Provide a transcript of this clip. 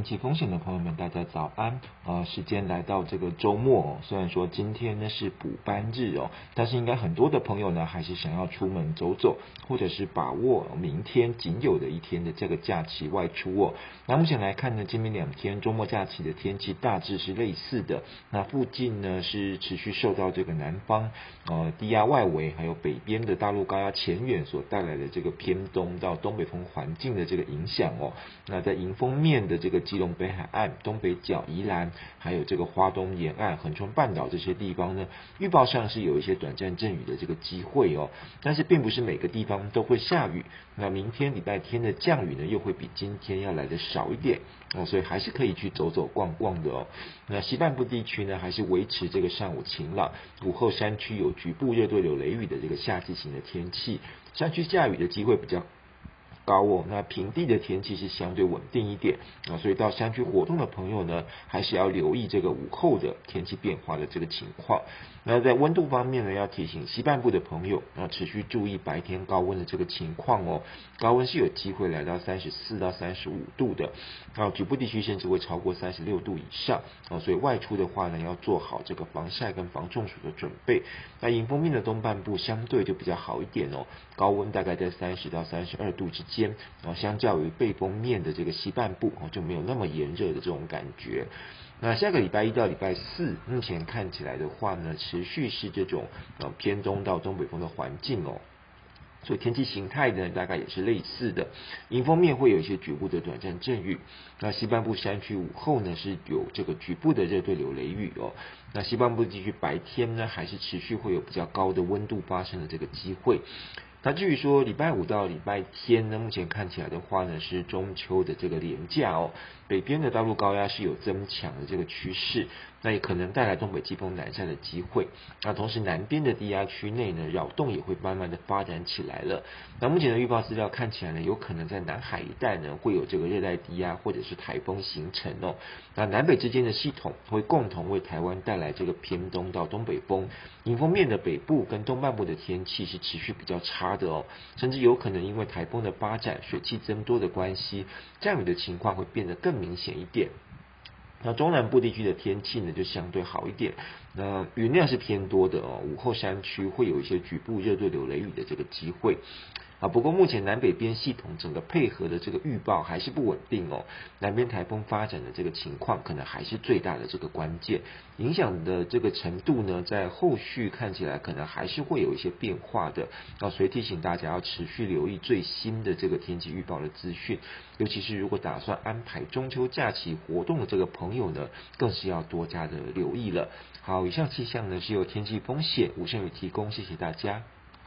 天气风险的朋友们，大家早安！呃，时间来到这个周末哦，虽然说今天呢是补班日哦，但是应该很多的朋友呢还是想要出门走走，或者是把握明天仅有的一天的这个假期外出哦。那目前来看呢，今明两天周末假期的天气大致是类似的。那附近呢是持续受到这个南方呃低压外围，还有北边的大陆高压前缘所带来的这个偏东到东北风环境的这个影响哦。那在迎风面的这个基隆北海岸、东北角、宜兰，还有这个花东沿岸、恒春半岛这些地方呢，预报上是有一些短暂阵雨的这个机会哦，但是并不是每个地方都会下雨。那明天礼拜天的降雨呢，又会比今天要来的少一点哦，所以还是可以去走走逛逛的哦。那西半部地区呢，还是维持这个上午晴朗，午后山区有局部热对流雷雨的这个夏季型的天气，山区下雨的机会比较高哦，那平地的天气是相对稳定一点啊，所以到山区活动的朋友呢，还是要留意这个午后的天气变化的这个情况。那在温度方面呢，要提醒西半部的朋友要持续注意白天高温的这个情况哦，高温是有机会来到三十四到三十五度的，啊，局部地区甚至会超过三十六度以上啊，所以外出的话呢，要做好这个防晒跟防中暑的准备。那迎风面的东半部相对就比较好一点哦，高温大概在三十到三十二度之间。然后相较于背风面的这个西半部哦，就没有那么炎热的这种感觉。那下个礼拜一到礼拜四，目前看起来的话呢，持续是这种呃偏东到东北风的环境哦，所以天气形态呢，大概也是类似的。迎风面会有一些局部的短暂阵雨。那西半部山区午后呢，是有这个局部的热对流雷雨哦。那西半部地区白天呢，还是持续会有比较高的温度发生的这个机会。那至于说礼拜五到礼拜天呢，目前看起来的话呢，是中秋的这个连假哦。北边的大陆高压是有增强的这个趋势，那也可能带来东北季风南下的机会。那同时南边的低压区内呢，扰动也会慢慢的发展起来了。那目前的预报资料看起来呢，有可能在南海一带呢，会有这个热带低压或者是台风形成哦。那南北之间的系统会共同为台湾带来这个偏东到东北风。迎风面的北部跟东半部的天气是持续比较差的哦，甚至有可能因为台风的发展、水汽增多的关系，降雨的情况会变得更明显一点，那中南部地区的天气呢，就相对好一点。那云量是偏多的哦，午后山区会有一些局部热对流雷雨的这个机会。啊，不过目前南北边系统整个配合的这个预报还是不稳定哦。南边台风发展的这个情况，可能还是最大的这个关键，影响的这个程度呢，在后续看起来可能还是会有一些变化的。啊，所以提醒大家要持续留意最新的这个天气预报的资讯，尤其是如果打算安排中秋假期活动的这个朋友呢，更是要多加的留意了。好，以上气象呢是由天气风险吴胜宇提供，谢谢大家。